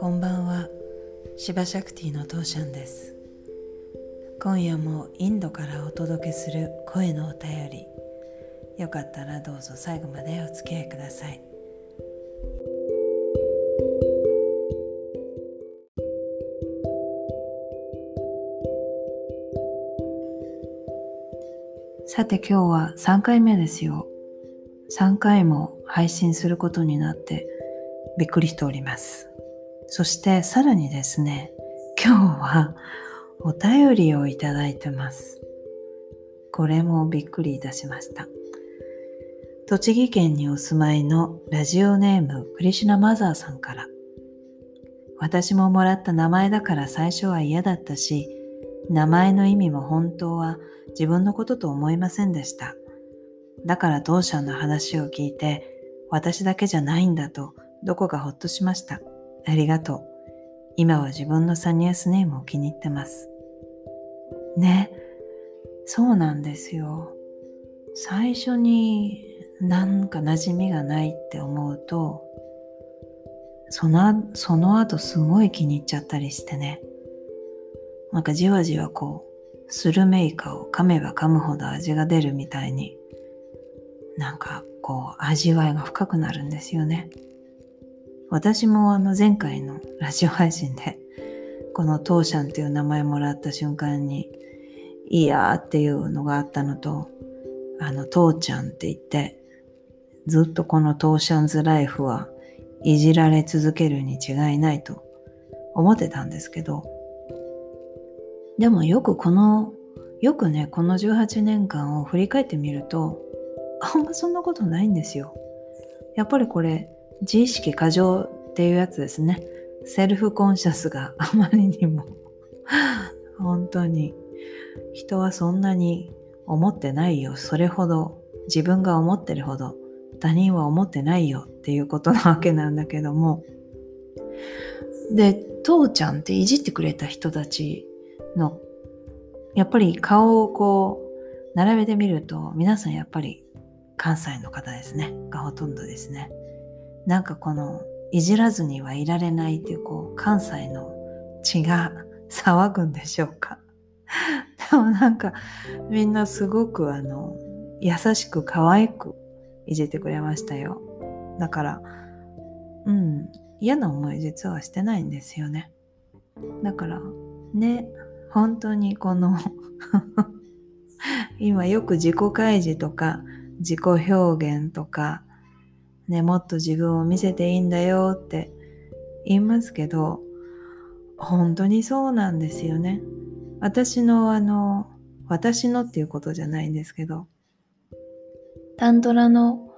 こんばんは。シバシャクティのトーシャンです。今夜もインドからお届けする声のお便り。よかったらどうぞ最後までお付き合いください。さて今日は3回目ですよ。3回も配信することになってびっくりしております。そしてさらにですね、今日はお便りをいただいてます。これもびっくりいたしました。栃木県にお住まいのラジオネームクリシュナマザーさんから私ももらった名前だから最初は嫌だったし名前の意味も本当は自分のことと思いませんでしただから当社の話を聞いて私だけじゃないんだとどこかほっとしましたありがとう。今は自分のサニアスネームを気に入ってます。ね。そうなんですよ。最初になんか馴染みがないって思うと、その、その後すごい気に入っちゃったりしてね。なんかじわじわこう、スルメイカを噛めば噛むほど味が出るみたいに、なんかこう味わいが深くなるんですよね。私もあの前回のラジオ配信でこのトーシャンっていう名前もらった瞬間にいいやっていうのがあったのとあのトーちゃんって言ってずっとこのトーシャンズライフはいじられ続けるに違いないと思ってたんですけどでもよくこのよくねこの18年間を振り返ってみるとあんまそんなことないんですよ。やっぱりこれ自意識過剰っていうやつですね。セルフコンシャスが あまりにも本当に人はそんなに思ってないよ。それほど自分が思ってるほど他人は思ってないよっていうことなわけなんだけども。で、父ちゃんっていじってくれた人たちのやっぱり顔をこう並べてみると皆さんやっぱり関西の方ですねがほとんどですね。なんかこのいじらずにはいられないっていうこう関西の血が騒ぐんでしょうか。でもなんかみんなすごくあの優しく可愛くいじってくれましたよ。だからうん嫌な思い実はしてないんですよね。だからね本当にこの 今よく自己開示とか自己表現とかね、もっと自分を見せていいんだよって言いますけど、本当にそうなんですよね。私のあの、私のっていうことじゃないんですけど、タントラの、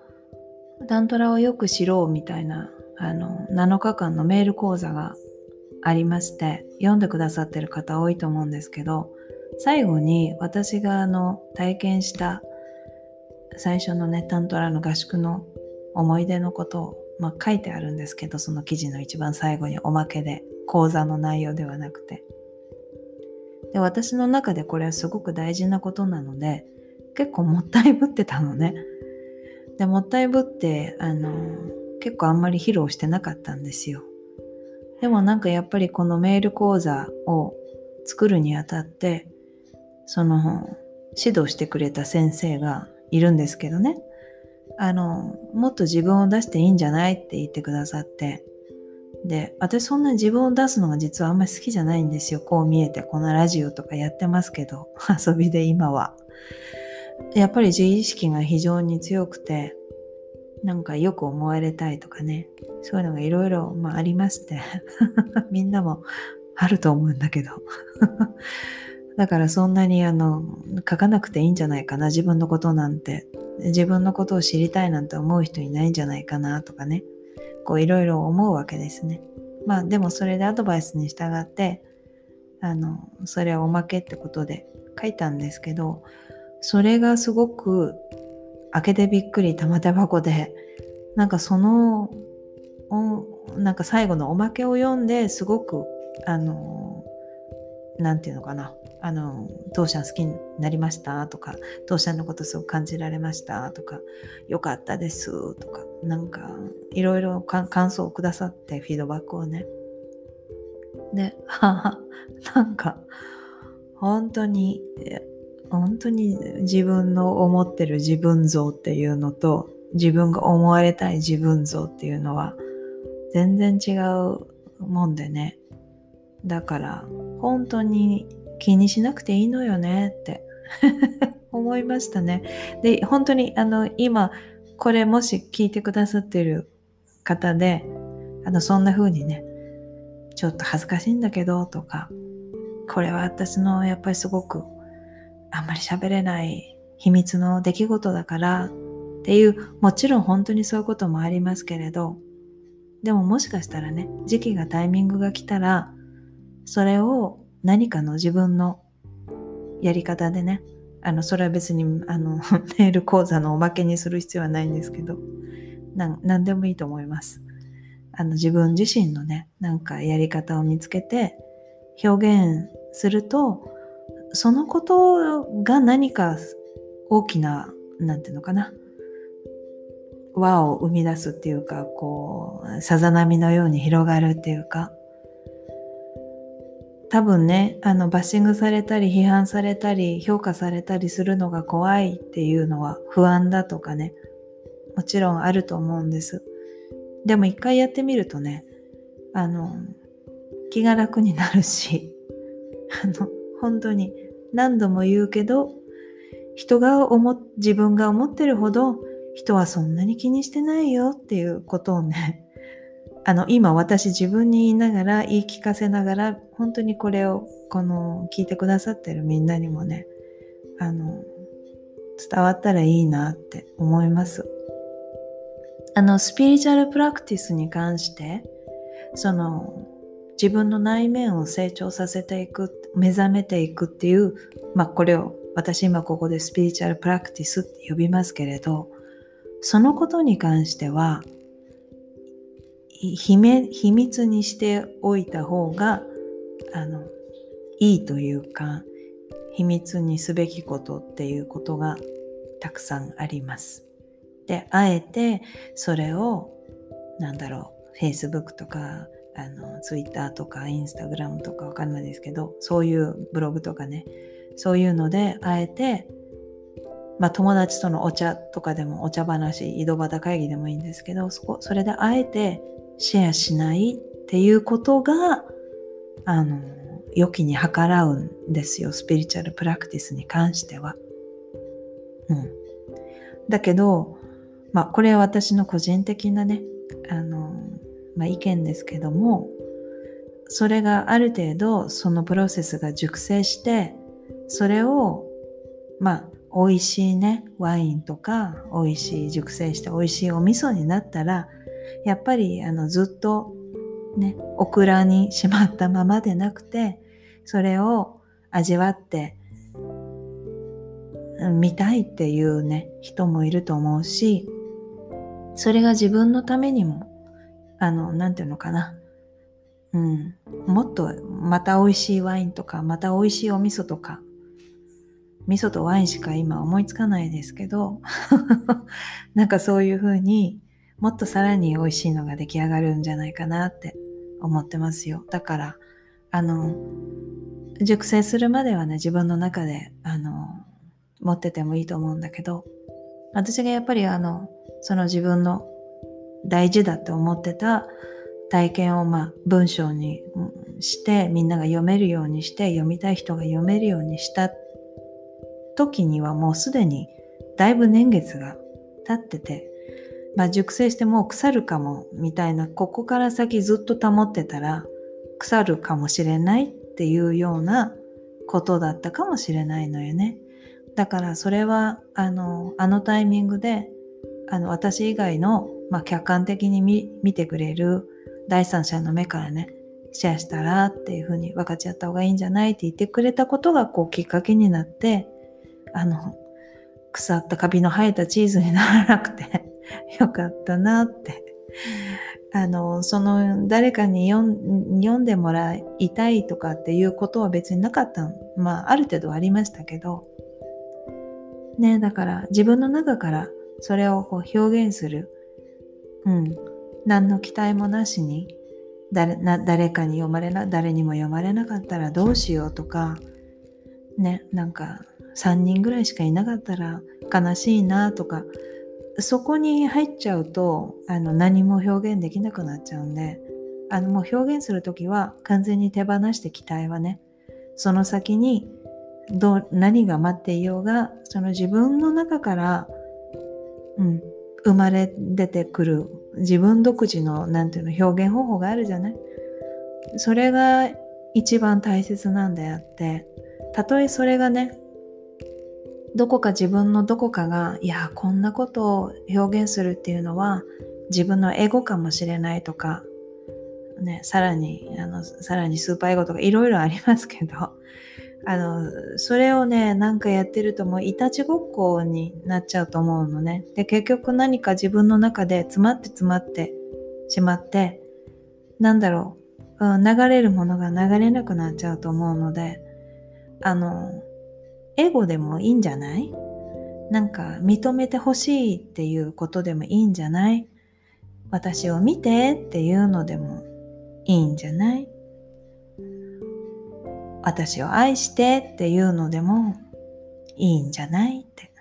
タントラをよく知ろうみたいな、あの、7日間のメール講座がありまして、読んでくださってる方多いと思うんですけど、最後に私があの、体験した最初のね、タントラの合宿の思い出のことを、まあ、書いてあるんですけどその記事の一番最後におまけで講座の内容ではなくて。で私の中でこれはすごく大事なことなので結構もったいぶってたのね。でもったいぶってあの結構あんまり披露してなかったんですよ。でもなんかやっぱりこのメール講座を作るにあたってその指導してくれた先生がいるんですけどね。あの、もっと自分を出していいんじゃないって言ってくださって、で、私そんな自分を出すのが実はあんまり好きじゃないんですよ。こう見えて、このラジオとかやってますけど、遊びで今は。やっぱり自意識が非常に強くて、なんかよく思われたいとかね、そういうのがいろいろありまして、みんなもあると思うんだけど。だからそんなにあの、書かなくていいんじゃないかな、自分のことなんて自分のことを知りたいなんて思う人いないんじゃないかなとかね。こういろいろ思うわけですね。まあでもそれでアドバイスに従ってあのそれはおまけってことで書いたんですけどそれがすごく開けてびっくり玉手箱でなんかそのなんか最後のおまけを読んですごくあの何て言うのかな。あの、当社好きになりましたとか、当社のことすごく感じられましたとか、よかったですとか、なんか、いろいろ感想をくださって、フィードバックをね。で、なんか、本当に、本当に自分の思ってる自分像っていうのと、自分が思われたい自分像っていうのは、全然違うもんでね。だから、本当に気にしなくていいのよねって 思いましたね。で、本当に、あの、今、これもし聞いてくださってる方で、あの、そんな風にね、ちょっと恥ずかしいんだけど、とか、これは私のやっぱりすごくあんまり喋れない秘密の出来事だからっていう、もちろん本当にそういうこともありますけれど、でももしかしたらね、時期がタイミングが来たら、それを何かの自分のやり方でね、あの、それは別に、あの、メール講座のおまけにする必要はないんですけど、な何でもいいと思います。あの、自分自身のね、なんかやり方を見つけて、表現すると、そのことが何か大きな、なんていうのかな、輪を生み出すっていうか、こう、さざ波のように広がるっていうか、多分ね、あの、バッシングされたり、批判されたり、評価されたりするのが怖いっていうのは不安だとかね、もちろんあると思うんです。でも一回やってみるとね、あの、気が楽になるし、あの、本当に何度も言うけど、人が思、自分が思ってるほど人はそんなに気にしてないよっていうことをね、あの、今私自分に言いながら、言い聞かせながら、本当にこれを、この、聞いてくださってるみんなにもね、あの、伝わったらいいなって思います。あの、スピリチュアルプラクティスに関して、その、自分の内面を成長させていく、目覚めていくっていう、まあこれを私今ここでスピリチュアルプラクティスって呼びますけれど、そのことに関しては、秘密にしておいた方が、あの、いいというか、秘密にすべきことっていうことがたくさんあります。で、あえてそれを、なんだろう、Facebook とか、あの、Twitter とか Instagram とかわかんないですけど、そういうブログとかね、そういうので、あえてまあ友達とのお茶とかでもお茶話、井戸端会議でもいいんですけど、そこ、それであえてシェアしないっていうことが、あの、良きに計らうんですよ。スピリチュアルプラクティスに関しては。うん。だけど、まあこれは私の個人的なね、あの、まあ意見ですけども、それがある程度そのプロセスが熟成して、それを、まあ美味しいね、ワインとか、美味しい熟成して美味しいお味噌になったら、やっぱりあのずっとね、オクラにしまったままでなくて、それを味わって見たいっていうね、人もいると思うし、それが自分のためにも、あの、なんていうのかな。うん。もっと、また美味しいワインとか、また美味しいお味噌とか、味噌とワインしか今思いつかないですけど なんかそういう風にもっとさらに美味しいのが出来上がるんじゃないかなって思ってますよ。だから、あの、熟成するまではね、自分の中で、あの、持っててもいいと思うんだけど、私がやっぱりあの、その自分の大事だって思ってた体験をまあ文章にしてみんなが読めるようにして読みたい人が読めるようにした時にはもうすでにだいぶ年月が経ってて、まあ熟成してもう腐るかもみたいな、ここから先ずっと保ってたら腐るかもしれないっていうようなことだったかもしれないのよね。だからそれはあの、あのタイミングで、あの私以外の、まあ、客観的に見てくれる第三者の目からね、シェアしたらっていうふうに分かち合った方がいいんじゃない？って言ってくれたことがこうきっかけになって、あの、腐ったカビの生えたチーズにならなくて よかったなって。あの、その、誰かに読んでもらいたいとかっていうことは別になかったまあ、ある程度ありましたけど、ね、だから自分の中からそれをこう表現する。うん。何の期待もなしに、誰な誰かに読まれな誰にも読まれなかったらどうしようとかねなんか3人ぐらいしかいなかったら悲しいなとかそこに入っちゃうとあの何も表現できなくなっちゃうんであのもう表現する時は完全に手放して期待はねその先にどう何が待っていようがその自分の中から、うん、生まれ出てくる自分独自のなんていうの表現方法があるじゃない？それが一番大切なんであってたとえそれがねどこか自分のどこかがいやこんなことを表現するっていうのは自分のエゴかもしれないとかねさらにあのさらにスーパーエゴとかいろいろありますけどあの、それをね、なんかやってるともういたちごっこになっちゃうと思うのね。で、結局何か自分の中で詰まって詰まってしまって、なんだろう、うん、流れるものが流れなくなっちゃうと思うので、あの、エゴでもいいんじゃない？なんか認めてほしいっていうことでもいいんじゃない？私を見てっていうのでもいいんじゃない？私を愛してっていうのでもいいんじゃないって？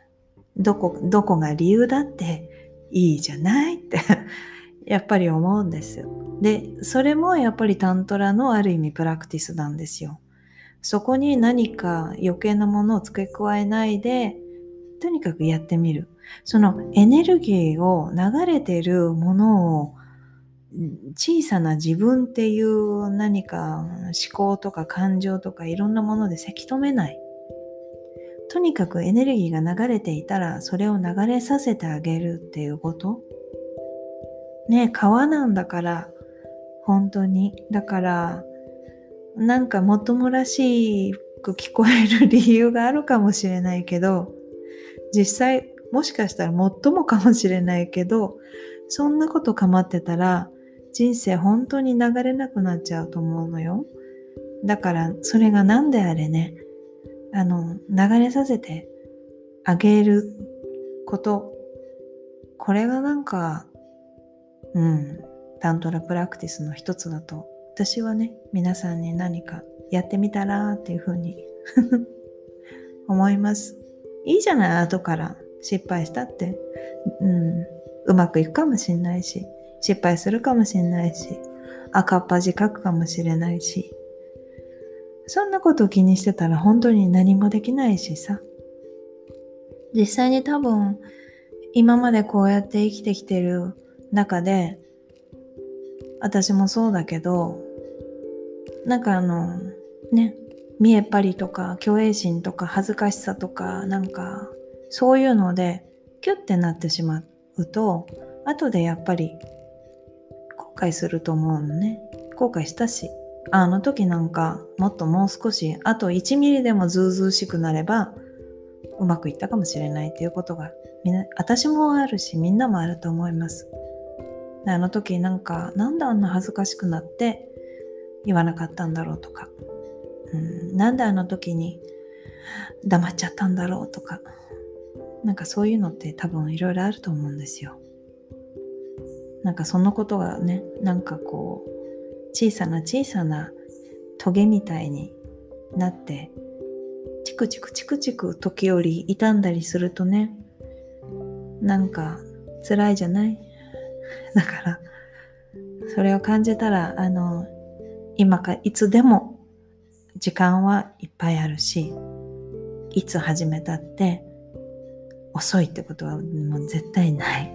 どこ、どこが理由だっていいじゃないって？やっぱり思うんですよ。で、それもやっぱりタントラのある意味プラクティスなんですよ。そこに何か余計なものを付け加えないで、とにかくやってみる。そのエネルギーを流れてるものを小さな自分っていう何か思考とか感情とかいろんなものでせき止めない。とにかくエネルギーが流れていたらそれを流れさせてあげるっていうことね川なんだから本当にだからなんかもっともらしく聞こえる理由があるかもしれないけど実際もしかしたら最もかもしれないけどそんなこと構ってたら人生本当に流れなくなっちゃうと思うのよ。だからそれが何であれね、あの、流れさせてあげること、これがなんか、うん、タントラプラクティスの一つだと、私はね、皆さんに何かやってみたらっていうふうに 思います。いいじゃない、後から失敗したって。うん、うまくいくかもしんないし。失敗するかもしれないし、赤っ端書くかもしれないし、そんなことを気にしてたら本当に何もできないしさ。実際に多分、今までこうやって生きてきてる中で、私もそうだけど、なんかあの、ね、見えっ張りとか、虚栄心とか、恥ずかしさとか、なんか、そういうので、キュッてなってしまうと、後でやっぱり後悔すると思うのね。後悔したし。あの時なんかもっともう少しあと1ミリでもずうずうしくなればうまくいったかもしれないっていうことがみんな私もあるしみんなもあると思います。あの時なんかなんであんな恥ずかしくなって言わなかったんだろうとか、うん、なんであの時に黙っちゃったんだろうとか。なんかそういうのって多分いろいろあると思うんですよ。なんかそのことがねなんかこう小さな小さなトゲみたいになってチクチクチクチク時折傷んだりするとねなんか辛いじゃない？だからそれを感じたらあの今かいつでも時間はいっぱいあるしいつ始めたって遅いってことはもう絶対ない。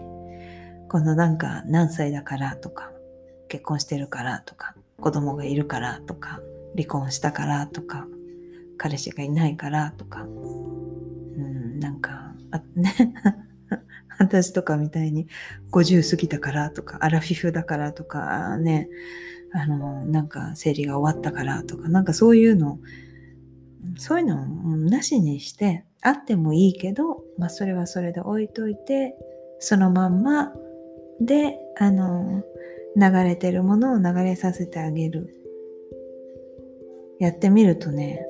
このなんか何歳だからとか、結婚してるからとか、子供がいるからとか、離婚したからとか、彼氏がいないからとか、うん、なんか、あね、私とかみたいに50過ぎたからとか、アラフィフだからとか、ね、あの、なんか生理が終わったからとか、なんかそういうの、そういうのをなしにして、あってもいいけど、まあそれはそれで置いといて、そのまんまで、あの、流れてるものを流れさせてあげる。やってみるとね、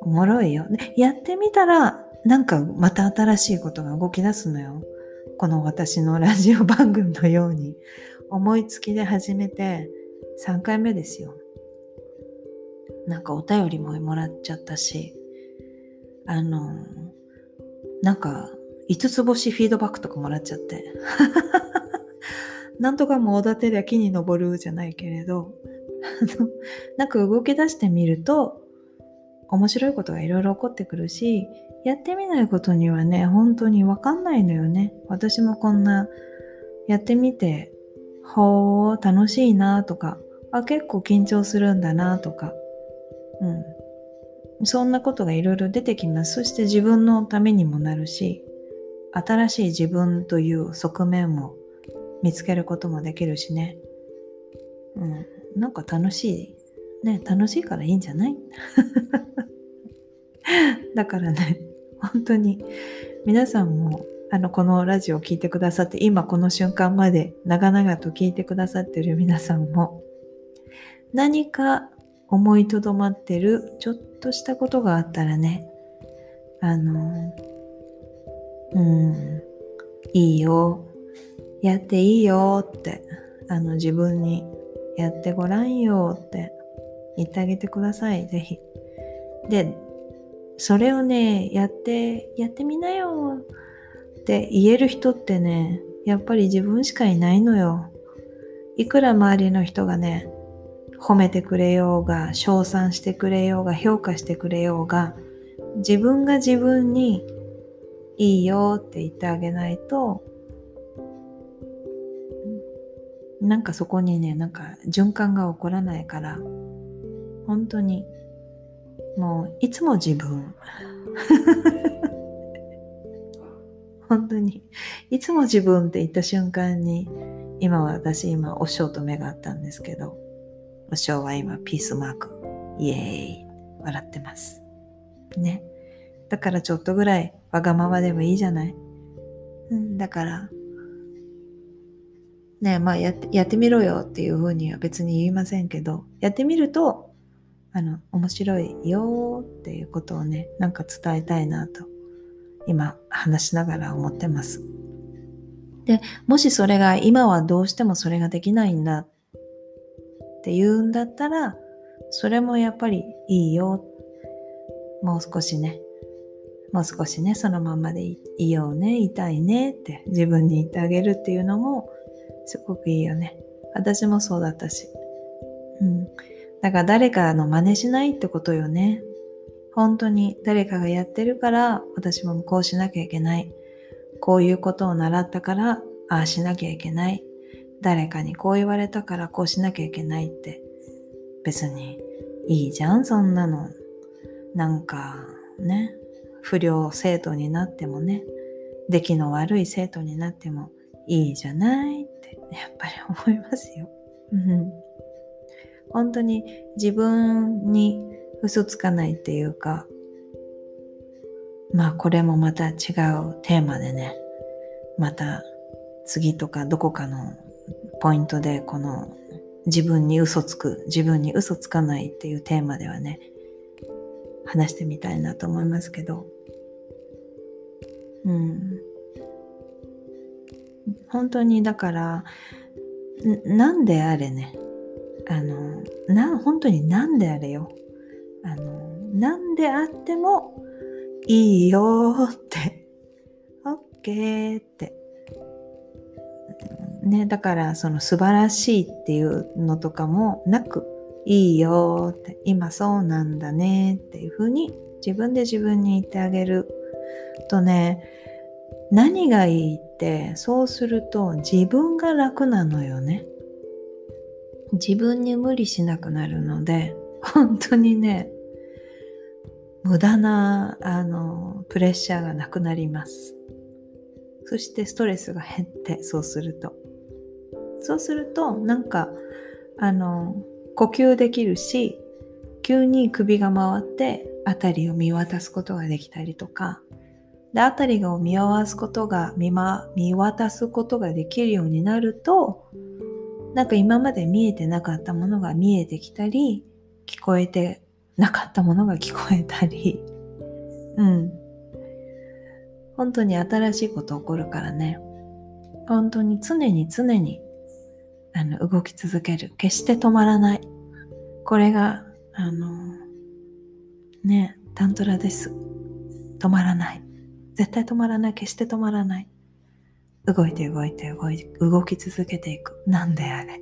おもろいよ。でやってみたら、なんかまた新しいことが動き出すのよ。この私のラジオ番組のように。思いつきで始めて、3回目ですよ。なんかお便りももらっちゃったし、あの、なんか5つ星フィードバックとかもらっちゃって。なんとかもおだてりゃ木に登るじゃないけれど、なんか動き出してみると、面白いことがいろいろ起こってくるし、やってみないことにはね、本当にわかんないのよね。私もこんな、やってみて、ほー、楽しいなとか、あ、結構緊張するんだなとか、うん。そんなことがいろいろ出てきます。そして自分のためにもなるし、新しい自分という側面も見つけることもできるしね。うん。なんか楽しい。ね、楽しいからいいんじゃない？だからね、本当に皆さんもあのこのラジオを聴いてくださって今この瞬間まで長々と聞いてくださってる皆さんも何か思いとどまってるちょっとしたことがあったらねあのうんいいよ。やっていいよってあの自分にやってごらんよって言ってあげてください。ぜひ。でそれをねやってやってみなよって言える人ってねやっぱり自分しかいないのよ。いくら周りの人がね褒めてくれようが、称賛してくれようが、評価してくれようが、自分が自分にいいよって言ってあげないと、なんかそこにね、なんか循環が起こらないから、本当に、もういつも自分。本当に、いつも自分って言った瞬間に、今私今おしょと目があったんですけど、おしょうは今ピースマーク。イエーイ。笑ってます。ね。だからちょっとぐらいわがままでもいいじゃない。うん、だから、ねまあやってやってみろよっていうふうには別に言いませんけど、やってみると、あの、面白いよっていうことをね、なんか伝えたいなと、今話しながら思ってます。で、もしそれが今はどうしてもそれができないんだっって言うんだったら、それもやっぱりいいよ。もう少しね、もう少しね、そのままでいいようね、痛いねって自分に言ってあげるっていうのもすごくいいよね。私もそうだったし。うん。だから誰かの真似しないってことよね。本当に誰かがやってるから私もこうしなきゃいけない。こういうことを習ったからああしなきゃいけない。誰かにこう言われたからこうしなきゃいけないって別にいいじゃんそんなのなんかね不良生徒になってもね出来の悪い生徒になってもいいじゃないってやっぱり思いますよ。うん、本当に自分に嘘つかないっていうかまあこれもまた違うテーマでねまた次とかどこかのポイントでこの自分に嘘つく自分に嘘つかないっていうテーマではね話してみたいなと思いますけど。うん。本当にだからなんであれね。あのな本当に何であれよ。あの何であってもいいよって。OK って。ね、だからその素晴らしいっていうのとかもなく、いいよって、今そうなんだねっていうふうに自分で自分に言ってあげるとね、何がいいって、そうすると自分が楽なのよね。自分に無理しなくなるので、本当にね、無駄な、あの、プレッシャーがなくなります。そしてストレスが減って、そうすると。そうするとなんかあの呼吸できるし急に首が回って辺りを見渡すことができたりとかで辺りを見回すことが見,、ま、見渡すことができるようになるとなんか今まで見えてなかったものが見えてきたり聞こえてなかったものが聞こえたり。うん。本当に新しいこと起こるからね。本当に常に常にあの動き続ける。決して止まらない。これがあのねタントラです。止まらない。絶対止まらない。決して止まらない。動いて動いて動いて動き続けていく。なんであれ。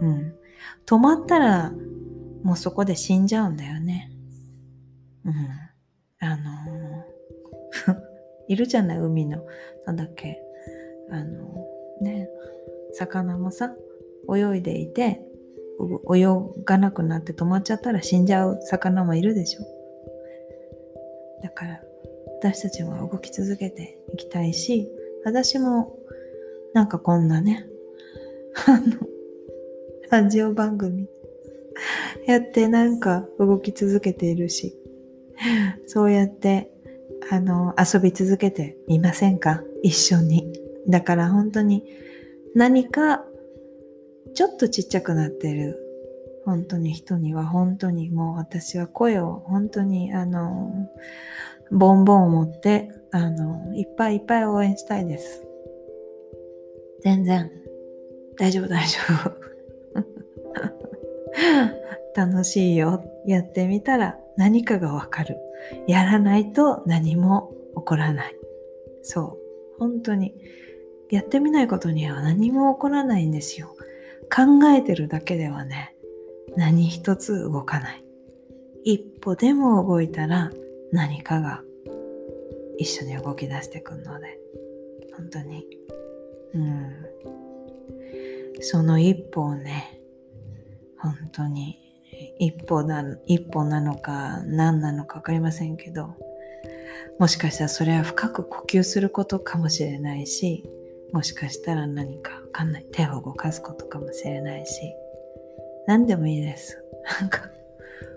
うん。止まったらもうそこで死んじゃうんだよね。うん。あの いるじゃない海の。なんだっけ。あのね。魚もさ泳いでいて泳がなくなって止まっちゃったら死んじゃう魚もいるでしょ。だから私たちも動き続けていきたいし私もなんかこんなねあのラジオ番組やってなんか動き続けているしそうやってあの遊び続けてみませんか？一緒に。だから本当に何かちょっとちっちゃくなってる。本当に人には本当にもう私は声を本当にあのボンボンを持ってあのいっぱいいっぱい応援したいです。全然。大丈夫大丈夫。楽しいよ。やってみたら何かがわかる。やらないと何も起こらない。そう。本当にやってみないことには何も起こらないんですよ。考えてるだけではね、何一つ動かない。一歩でも動いたら何かが一緒に動き出してくるので、本当に、うん。その一歩をね、本当に一歩な一歩なのか何なのか分かりませんけどもしかしたらそれは深く呼吸することかもしれないしもしかしたら何かわかんない。手を動かすことかもしれないし。何でもいいです。なんか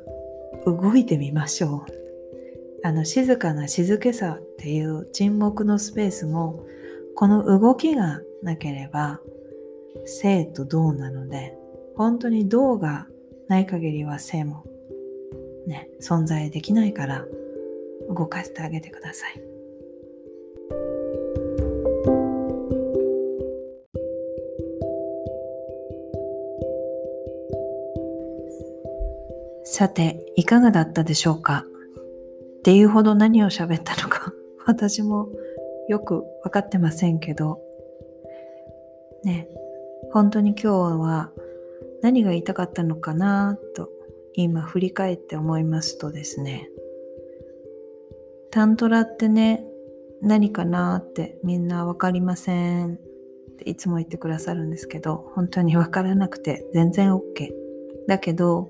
動いてみましょう。あの静かな静けさっていう沈黙のスペースもこの動きがなければ生と動なので本当に動がない限りは生もね存在できないから動かしてあげてください。さて、いかがだったでしょうか？っていうほど何を喋ったのか 私もよくわかってませんけど、ね、本当に今日は何が言いたかったのかなと今振り返って思いますとですね、タントラってね、何かなってみんなわかりません。っていつも言ってくださるんですけど、本当にわからなくて全然 OK。だけど、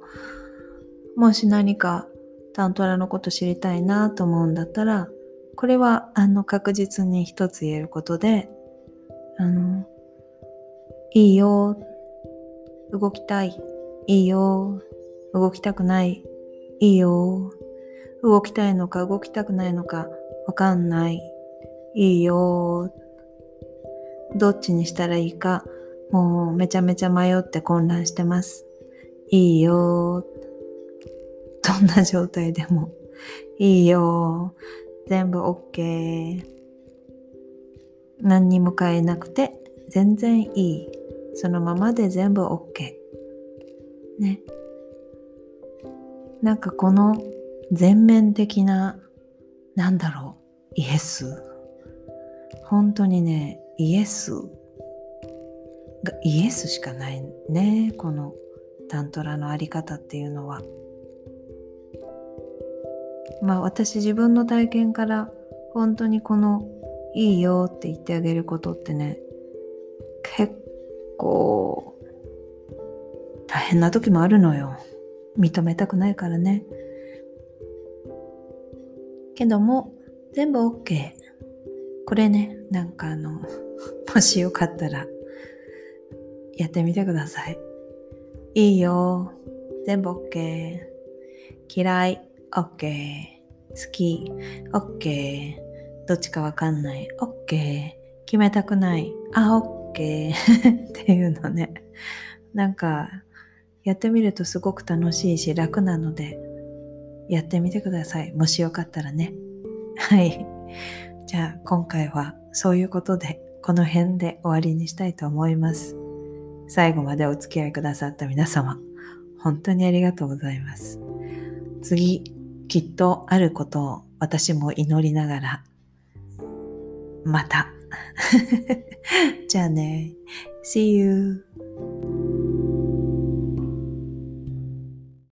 もし何かタントラのこと知りたいなと思うんだったら、これはあの確実に一つ言えることで、あの、いいよ、動きたい、いいよ、動きたくない、いいよ、動きたいのか動きたくないのかわかんない、いいよ、どっちにしたらいいか、もうめちゃめちゃ迷って混乱してます。いいよ、どんな状態でもいいよ。全部 OK。何にも変えなくて全然いい。そのままで全部 OK。ね。なんかこの全面的な、なんだろう、イエス。本当にね、イエスがイエスしかないね。このタントラのあり方っていうのは。まあ私自分の体験から本当にこのいいよって言ってあげることってね結構大変な時もあるのよ。認めたくないからね。けども全部 OK これねなんかあの もしよかったらやってみてください。いいよ。全部 OK 嫌い。OK 好き、OK。どっちかわかんない、OK。決めたくない、あ、OK っていうのね。なんか、やってみるとすごく楽しいし楽なので、やってみてください。もしよかったらね。はい。じゃあ今回はそういうことでこの辺で終わりにしたいと思います。最後までお付き合いくださった皆様、本当にありがとうございます。次、きっとあることを私も祈りながら、また。じゃあね。See you.